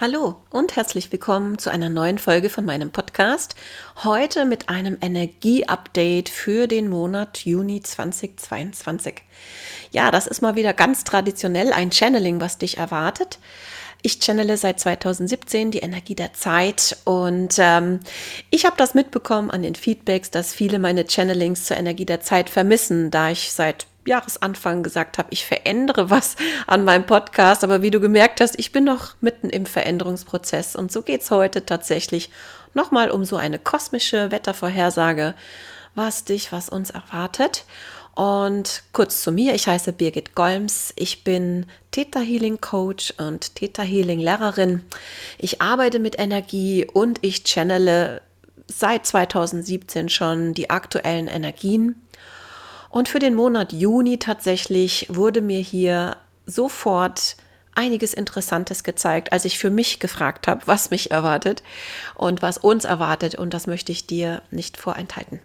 Hallo und herzlich willkommen zu einer neuen Folge von meinem Podcast. Heute mit einem Energie-Update für den Monat Juni 2022. Ja, das ist mal wieder ganz traditionell ein Channeling, was dich erwartet. Ich channele seit 2017 die Energie der Zeit und ähm, ich habe das mitbekommen an den Feedbacks, dass viele meine Channelings zur Energie der Zeit vermissen, da ich seit Jahresanfang gesagt habe, ich verändere was an meinem Podcast. Aber wie du gemerkt hast, ich bin noch mitten im Veränderungsprozess. Und so geht es heute tatsächlich nochmal um so eine kosmische Wettervorhersage, was dich, was uns erwartet. Und kurz zu mir, ich heiße Birgit Golms, ich bin Theta Healing Coach und Theta Healing Lehrerin. Ich arbeite mit Energie und ich channele seit 2017 schon die aktuellen Energien und für den Monat Juni tatsächlich wurde mir hier sofort einiges Interessantes gezeigt, als ich für mich gefragt habe, was mich erwartet und was uns erwartet. Und das möchte ich dir nicht vorenthalten.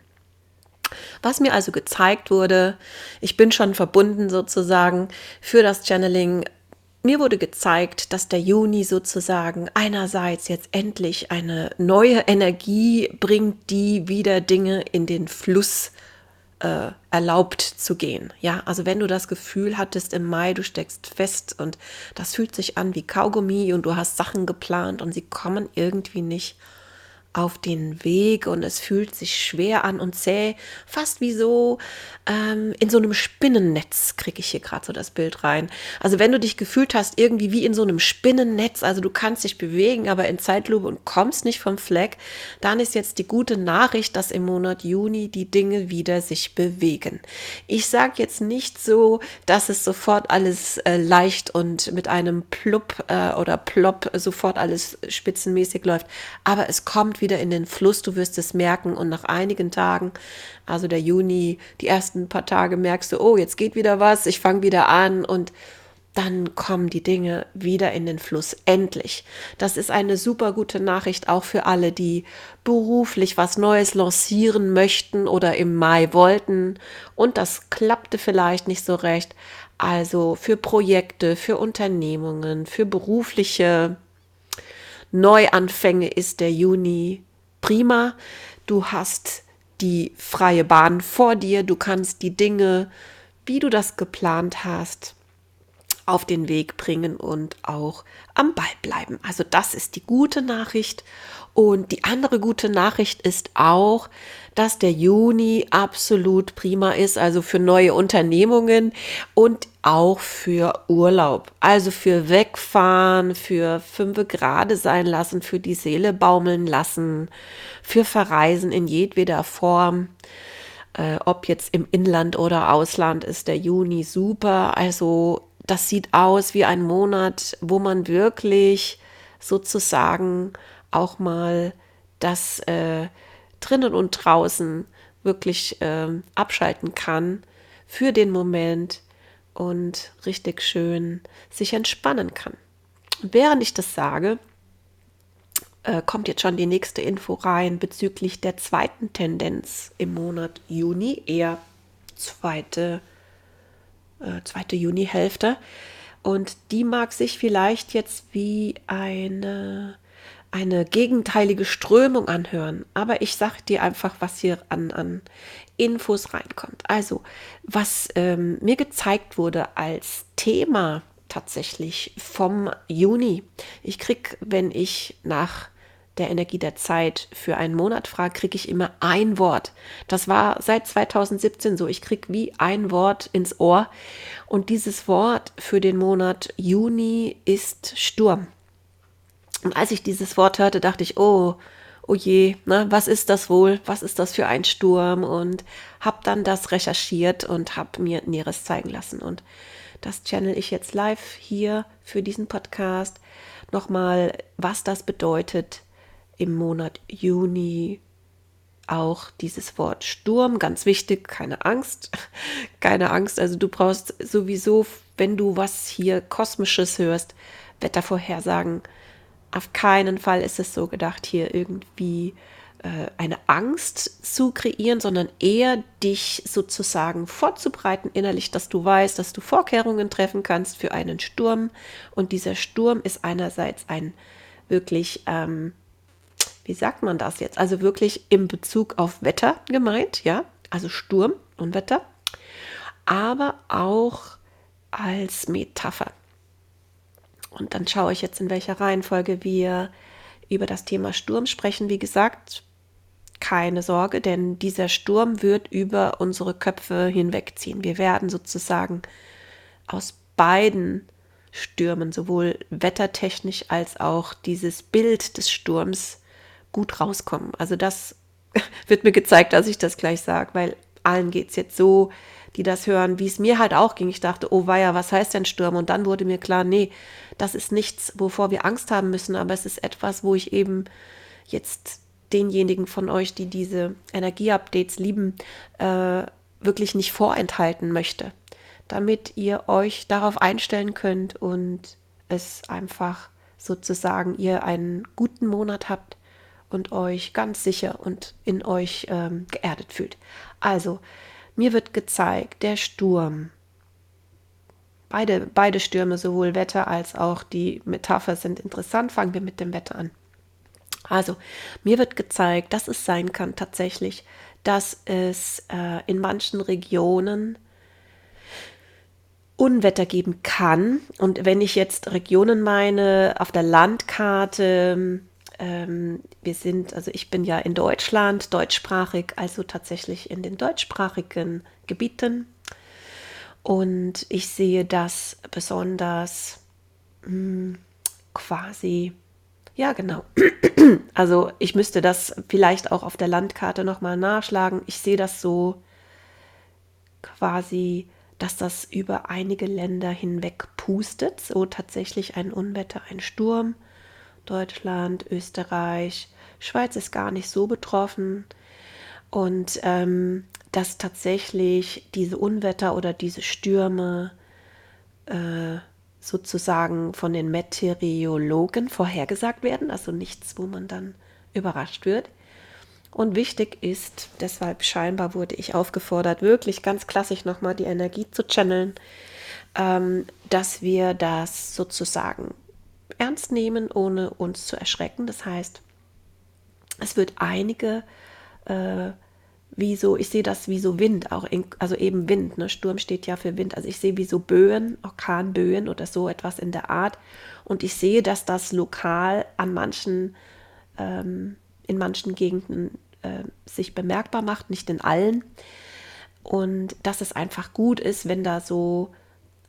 Was mir also gezeigt wurde, ich bin schon verbunden sozusagen für das Channeling. Mir wurde gezeigt, dass der Juni sozusagen einerseits jetzt endlich eine neue Energie bringt, die wieder Dinge in den Fluss äh, erlaubt zu gehen. Ja, also wenn du das Gefühl hattest im Mai, du steckst fest und das fühlt sich an wie Kaugummi und du hast Sachen geplant und sie kommen irgendwie nicht auf den Weg und es fühlt sich schwer an und zäh, fast wie so ähm, in so einem Spinnennetz, kriege ich hier gerade so das Bild rein. Also wenn du dich gefühlt hast, irgendwie wie in so einem Spinnennetz, also du kannst dich bewegen, aber in Zeitlupe und kommst nicht vom Fleck, dann ist jetzt die gute Nachricht, dass im Monat Juni die Dinge wieder sich bewegen. Ich sage jetzt nicht so, dass es sofort alles äh, leicht und mit einem Plupp äh, oder Plopp sofort alles spitzenmäßig läuft, aber es kommt wieder wieder in den Fluss, du wirst es merken und nach einigen Tagen, also der Juni, die ersten paar Tage merkst du, oh, jetzt geht wieder was, ich fange wieder an und dann kommen die Dinge wieder in den Fluss. Endlich. Das ist eine super gute Nachricht auch für alle, die beruflich was Neues lancieren möchten oder im Mai wollten und das klappte vielleicht nicht so recht. Also für Projekte, für Unternehmungen, für berufliche Neuanfänge ist der Juni prima. Du hast die freie Bahn vor dir. Du kannst die Dinge, wie du das geplant hast, auf den Weg bringen und auch am Ball bleiben. Also das ist die gute Nachricht. Und die andere gute Nachricht ist auch, dass der Juni absolut prima ist, also für neue Unternehmungen und auch für Urlaub. Also für Wegfahren, für fünfe Grade sein lassen, für die Seele baumeln lassen, für Verreisen in jedweder Form. Äh, ob jetzt im Inland oder Ausland ist der Juni super. Also das sieht aus wie ein Monat, wo man wirklich sozusagen auch mal das äh, drinnen und draußen wirklich äh, abschalten kann für den Moment und richtig schön sich entspannen kann. Während ich das sage, äh, kommt jetzt schon die nächste Info rein bezüglich der zweiten Tendenz im Monat Juni, eher zweite, äh, zweite Junihälfte. Und die mag sich vielleicht jetzt wie eine eine gegenteilige Strömung anhören. Aber ich sage dir einfach, was hier an, an Infos reinkommt. Also, was ähm, mir gezeigt wurde als Thema tatsächlich vom Juni. Ich kriege, wenn ich nach der Energie der Zeit für einen Monat frage, kriege ich immer ein Wort. Das war seit 2017 so. Ich kriege wie ein Wort ins Ohr. Und dieses Wort für den Monat Juni ist Sturm. Und als ich dieses Wort hörte, dachte ich, oh, oh je, ne, was ist das wohl? Was ist das für ein Sturm? Und habe dann das recherchiert und habe mir Näheres zeigen lassen. Und das channel ich jetzt live hier für diesen Podcast. Nochmal, was das bedeutet im Monat Juni. Auch dieses Wort Sturm, ganz wichtig, keine Angst, keine Angst. Also du brauchst sowieso, wenn du was hier Kosmisches hörst, Wettervorhersagen, auf keinen Fall ist es so gedacht, hier irgendwie äh, eine Angst zu kreieren, sondern eher dich sozusagen vorzubereiten innerlich, dass du weißt, dass du Vorkehrungen treffen kannst für einen Sturm. Und dieser Sturm ist einerseits ein wirklich, ähm, wie sagt man das jetzt? Also wirklich im Bezug auf Wetter gemeint, ja, also Sturm und Wetter, aber auch als Metapher. Und dann schaue ich jetzt, in welcher Reihenfolge wir über das Thema Sturm sprechen. Wie gesagt, keine Sorge, denn dieser Sturm wird über unsere Köpfe hinwegziehen. Wir werden sozusagen aus beiden Stürmen, sowohl wettertechnisch als auch dieses Bild des Sturms, gut rauskommen. Also das wird mir gezeigt, dass ich das gleich sage, weil allen geht es jetzt so, die das hören, wie es mir halt auch ging. Ich dachte, oh weia, was heißt denn Sturm? Und dann wurde mir klar, nee, das ist nichts, wovor wir Angst haben müssen, aber es ist etwas, wo ich eben jetzt denjenigen von euch, die diese Energieupdates lieben, äh, wirklich nicht vorenthalten möchte, damit ihr euch darauf einstellen könnt und es einfach sozusagen ihr einen guten Monat habt und euch ganz sicher und in euch ähm, geerdet fühlt. Also, mir wird gezeigt, der Sturm, beide, beide Stürme, sowohl Wetter als auch die Metapher sind interessant. Fangen wir mit dem Wetter an. Also, mir wird gezeigt, dass es sein kann tatsächlich, dass es äh, in manchen Regionen Unwetter geben kann. Und wenn ich jetzt Regionen meine, auf der Landkarte, ähm, wir sind, also ich bin ja in Deutschland deutschsprachig, also tatsächlich in den deutschsprachigen Gebieten. Und ich sehe das besonders mh, hm, quasi, ja genau. Also ich müsste das vielleicht auch auf der Landkarte nochmal nachschlagen. Ich sehe das so quasi, dass das über einige Länder hinweg pustet. So tatsächlich ein Unwetter, ein Sturm Deutschland, Österreich, Schweiz ist gar nicht so betroffen. Und ähm, dass tatsächlich diese Unwetter oder diese Stürme äh, sozusagen von den Meteorologen vorhergesagt werden, also nichts, wo man dann überrascht wird. Und wichtig ist, deshalb scheinbar wurde ich aufgefordert, wirklich ganz klassisch nochmal die Energie zu channeln, ähm, dass wir das sozusagen ernst nehmen, ohne uns zu erschrecken. Das heißt, es wird einige, äh, wie so, ich sehe das wie so Wind, auch in, also eben Wind, ne? Sturm steht ja für Wind. Also ich sehe wie so Böen, Orkanböen oder so etwas in der Art. Und ich sehe, dass das lokal an manchen, ähm, in manchen Gegenden äh, sich bemerkbar macht, nicht in allen. Und dass es einfach gut ist, wenn da so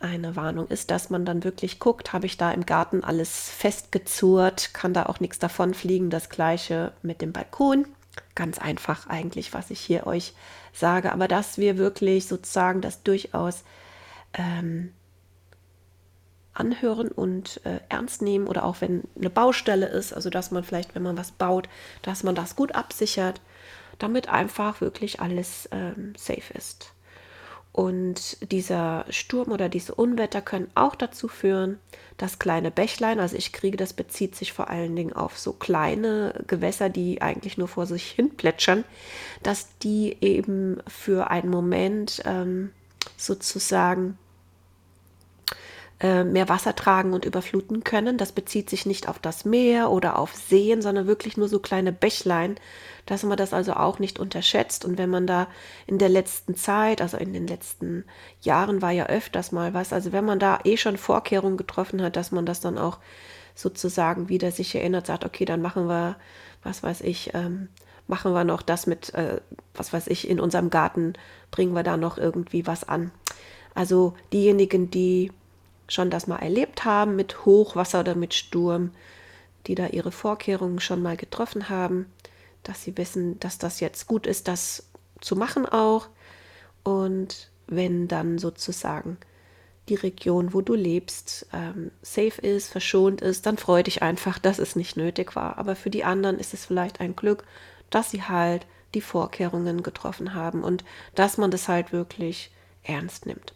eine Warnung ist, dass man dann wirklich guckt, habe ich da im Garten alles festgezurrt, kann da auch nichts davon fliegen. Das gleiche mit dem Balkon. Ganz einfach eigentlich, was ich hier euch sage, aber dass wir wirklich sozusagen das durchaus ähm, anhören und äh, ernst nehmen oder auch wenn eine Baustelle ist, also dass man vielleicht, wenn man was baut, dass man das gut absichert, damit einfach wirklich alles ähm, safe ist. Und dieser Sturm oder diese Unwetter können auch dazu führen, dass kleine Bächlein, also ich kriege, das bezieht sich vor allen Dingen auf so kleine Gewässer, die eigentlich nur vor sich hin plätschern, dass die eben für einen Moment ähm, sozusagen äh, mehr Wasser tragen und überfluten können. Das bezieht sich nicht auf das Meer oder auf Seen, sondern wirklich nur so kleine Bächlein, dass man das also auch nicht unterschätzt. Und wenn man da in der letzten Zeit, also in den letzten Jahren war ja öfters mal was, also wenn man da eh schon Vorkehrungen getroffen hat, dass man das dann auch sozusagen wieder sich erinnert, sagt, okay, dann machen wir, was weiß ich, ähm, machen wir noch das mit, äh, was weiß ich, in unserem Garten bringen wir da noch irgendwie was an. Also diejenigen, die schon das mal erlebt haben mit Hochwasser oder mit Sturm, die da ihre Vorkehrungen schon mal getroffen haben, dass sie wissen, dass das jetzt gut ist, das zu machen auch. Und wenn dann sozusagen die Region, wo du lebst, ähm, safe ist, verschont ist, dann freu dich einfach, dass es nicht nötig war. Aber für die anderen ist es vielleicht ein Glück, dass sie halt die Vorkehrungen getroffen haben und dass man das halt wirklich ernst nimmt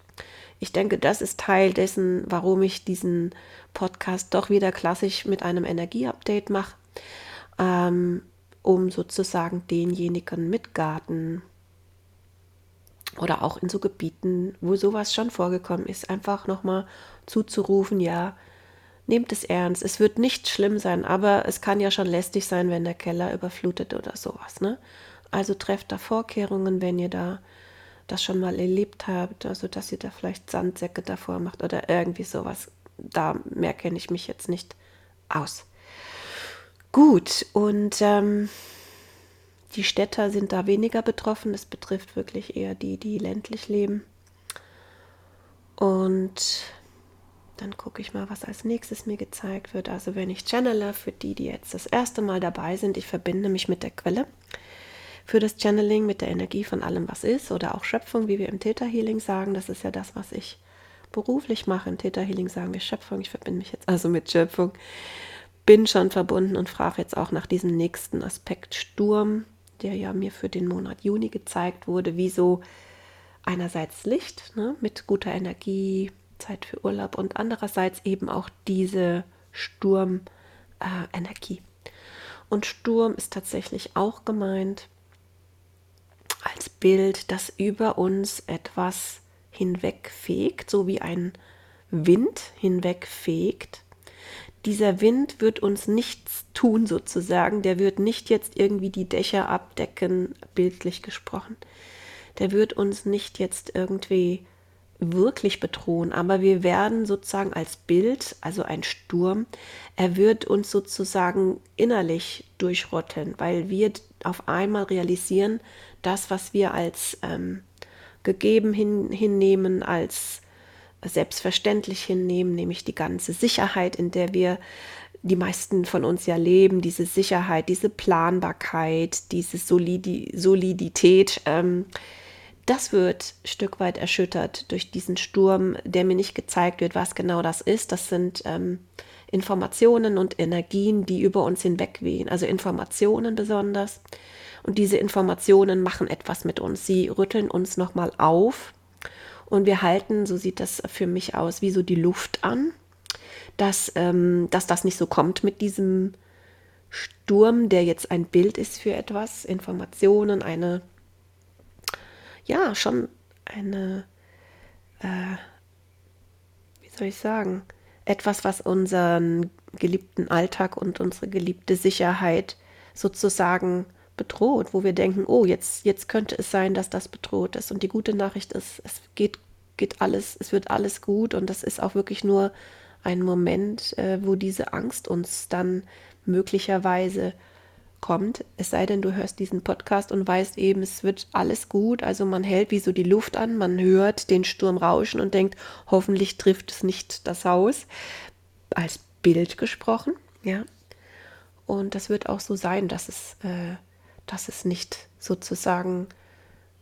ich denke, das ist Teil dessen, warum ich diesen Podcast doch wieder klassisch mit einem Energieupdate mache, ähm, um sozusagen denjenigen mit Garten oder auch in so Gebieten, wo sowas schon vorgekommen ist, einfach nochmal zuzurufen, ja, nehmt es ernst. Es wird nicht schlimm sein, aber es kann ja schon lästig sein, wenn der Keller überflutet oder sowas. Ne? Also trefft da Vorkehrungen, wenn ihr da das schon mal erlebt habt, also dass ihr da vielleicht Sandsäcke davor macht oder irgendwie sowas. Da mehr kenne ich mich jetzt nicht aus. Gut, und ähm, die Städter sind da weniger betroffen. Es betrifft wirklich eher die, die ländlich leben. Und dann gucke ich mal, was als nächstes mir gezeigt wird. Also wenn ich channele, für die, die jetzt das erste Mal dabei sind, ich verbinde mich mit der Quelle. Für das Channeling mit der Energie von allem, was ist, oder auch Schöpfung, wie wir im Theta Healing sagen. Das ist ja das, was ich beruflich mache. Im Theta Healing sagen wir Schöpfung. Ich verbinde mich jetzt also mit Schöpfung. Bin schon verbunden und frage jetzt auch nach diesem nächsten Aspekt Sturm, der ja mir für den Monat Juni gezeigt wurde, wie so einerseits Licht ne, mit guter Energie, Zeit für Urlaub und andererseits eben auch diese Sturmenergie. Äh, und Sturm ist tatsächlich auch gemeint als Bild, das über uns etwas hinwegfegt, so wie ein Wind hinwegfegt. Dieser Wind wird uns nichts tun sozusagen, der wird nicht jetzt irgendwie die Dächer abdecken, bildlich gesprochen. Der wird uns nicht jetzt irgendwie wirklich bedrohen, aber wir werden sozusagen als Bild, also ein Sturm, er wird uns sozusagen innerlich durchrotteln, weil wir auf einmal realisieren, das, was wir als ähm, gegeben hin, hinnehmen, als selbstverständlich hinnehmen, nämlich die ganze Sicherheit, in der wir die meisten von uns ja leben, diese Sicherheit, diese Planbarkeit, diese Solidi Solidität, ähm, das wird ein Stück weit erschüttert durch diesen Sturm, der mir nicht gezeigt wird, was genau das ist. Das sind ähm, Informationen und Energien, die über uns hinwegwehen, also Informationen besonders. Und diese Informationen machen etwas mit uns. Sie rütteln uns nochmal auf und wir halten, so sieht das für mich aus, wie so die Luft an, dass, ähm, dass das nicht so kommt mit diesem Sturm, der jetzt ein Bild ist für etwas, Informationen, eine ja schon eine, äh, wie soll ich sagen, etwas, was unseren geliebten Alltag und unsere geliebte Sicherheit sozusagen bedroht, wo wir denken, oh, jetzt, jetzt könnte es sein, dass das bedroht ist. Und die gute Nachricht ist, es geht, geht alles, es wird alles gut und das ist auch wirklich nur ein Moment, äh, wo diese Angst uns dann möglicherweise kommt, es sei denn, du hörst diesen Podcast und weißt eben, es wird alles gut. Also man hält wie so die Luft an, man hört den Sturm rauschen und denkt, hoffentlich trifft es nicht das Haus. Als Bild gesprochen, ja. Und das wird auch so sein, dass es, äh, dass es nicht sozusagen,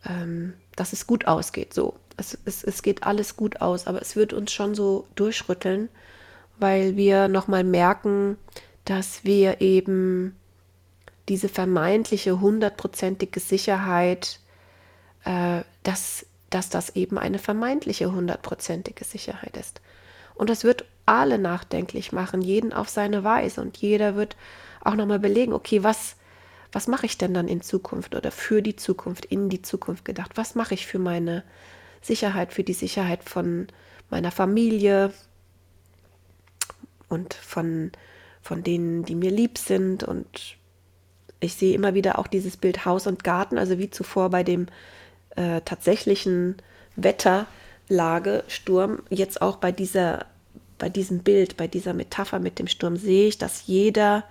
ähm, dass es gut ausgeht. So, es, es, es geht alles gut aus, aber es wird uns schon so durchrütteln, weil wir nochmal merken, dass wir eben diese vermeintliche hundertprozentige Sicherheit, äh, dass, dass das eben eine vermeintliche hundertprozentige Sicherheit ist. Und das wird alle nachdenklich machen, jeden auf seine Weise. Und jeder wird auch nochmal belegen, okay, was, was mache ich denn dann in Zukunft oder für die Zukunft, in die Zukunft gedacht? Was mache ich für meine Sicherheit, für die Sicherheit von meiner Familie und von, von denen, die mir lieb sind und ich sehe immer wieder auch dieses Bild Haus und Garten, also wie zuvor bei dem äh, tatsächlichen Wetterlage, Sturm, jetzt auch bei dieser, bei diesem Bild, bei dieser Metapher mit dem Sturm sehe ich, dass jeder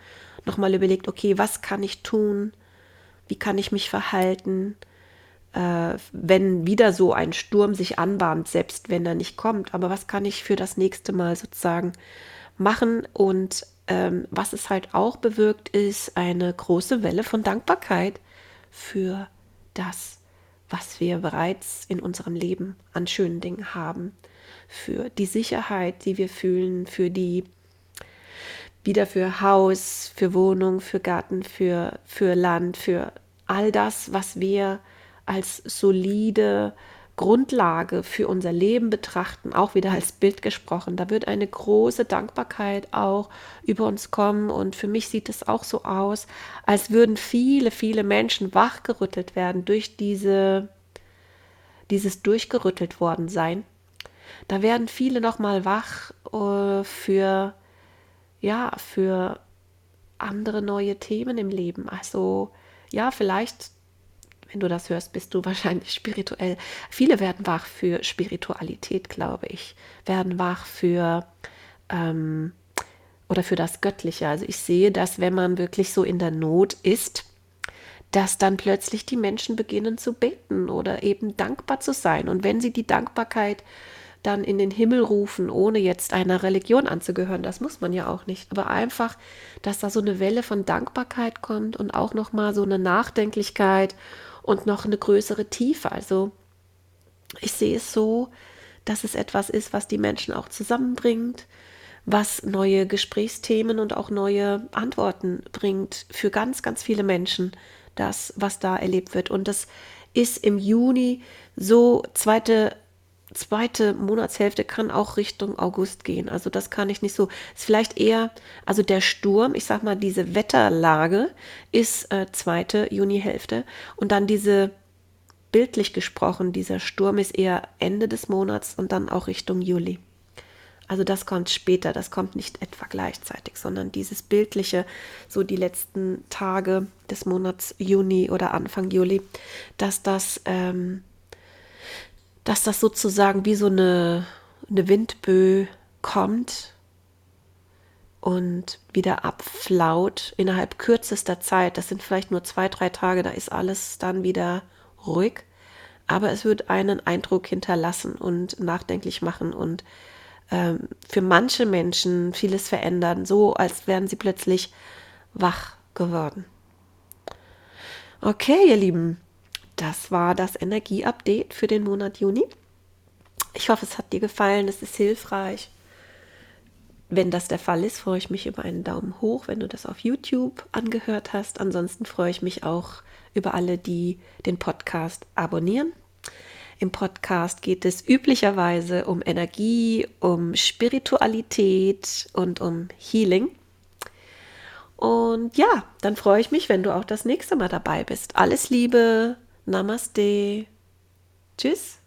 nochmal überlegt, okay, was kann ich tun? Wie kann ich mich verhalten? Äh, wenn wieder so ein Sturm sich anbahnt, selbst wenn er nicht kommt, aber was kann ich für das nächste Mal sozusagen machen und ähm, was es halt auch bewirkt, ist eine große Welle von Dankbarkeit für das, was wir bereits in unserem Leben an schönen Dingen haben, für die Sicherheit, die wir fühlen, für die wieder für Haus, für Wohnung, für Garten, für, für Land, für all das, was wir als solide Grundlage für unser Leben betrachten, auch wieder als Bild gesprochen. Da wird eine große Dankbarkeit auch über uns kommen. Und für mich sieht es auch so aus, als würden viele, viele Menschen wachgerüttelt werden durch diese, dieses durchgerüttelt worden sein. Da werden viele nochmal wach äh, für ja, für andere neue Themen im Leben. Also ja, vielleicht, wenn du das hörst, bist du wahrscheinlich spirituell. Viele werden wach für Spiritualität, glaube ich, werden wach für ähm, oder für das Göttliche. Also ich sehe, dass wenn man wirklich so in der Not ist, dass dann plötzlich die Menschen beginnen zu beten oder eben dankbar zu sein. Und wenn sie die Dankbarkeit dann in den Himmel rufen, ohne jetzt einer Religion anzugehören, das muss man ja auch nicht, aber einfach, dass da so eine Welle von Dankbarkeit kommt und auch noch mal so eine Nachdenklichkeit und noch eine größere Tiefe. Also ich sehe es so, dass es etwas ist, was die Menschen auch zusammenbringt, was neue Gesprächsthemen und auch neue Antworten bringt für ganz, ganz viele Menschen, das, was da erlebt wird. Und das ist im Juni so zweite zweite Monatshälfte kann auch Richtung August gehen. Also das kann ich nicht so. Ist vielleicht eher, also der Sturm, ich sag mal, diese Wetterlage ist äh, zweite Junihälfte und dann diese bildlich gesprochen, dieser Sturm ist eher Ende des Monats und dann auch Richtung Juli. Also das kommt später, das kommt nicht etwa gleichzeitig, sondern dieses bildliche, so die letzten Tage des Monats Juni oder Anfang Juli, dass das, ähm, dass das sozusagen wie so eine, eine Windböe kommt und wieder abflaut innerhalb kürzester Zeit. Das sind vielleicht nur zwei, drei Tage, da ist alles dann wieder ruhig. Aber es wird einen Eindruck hinterlassen und nachdenklich machen und ähm, für manche Menschen vieles verändern, so als wären sie plötzlich wach geworden. Okay, ihr Lieben, das war das Energieupdate für den Monat Juni. Ich hoffe, es hat dir gefallen, es ist hilfreich. Wenn das der Fall ist, freue ich mich über einen Daumen hoch, wenn du das auf YouTube angehört hast. Ansonsten freue ich mich auch über alle, die den Podcast abonnieren. Im Podcast geht es üblicherweise um Energie, um Spiritualität und um Healing. Und ja, dann freue ich mich, wenn du auch das nächste Mal dabei bist. Alles Liebe, Namaste. Tschüss.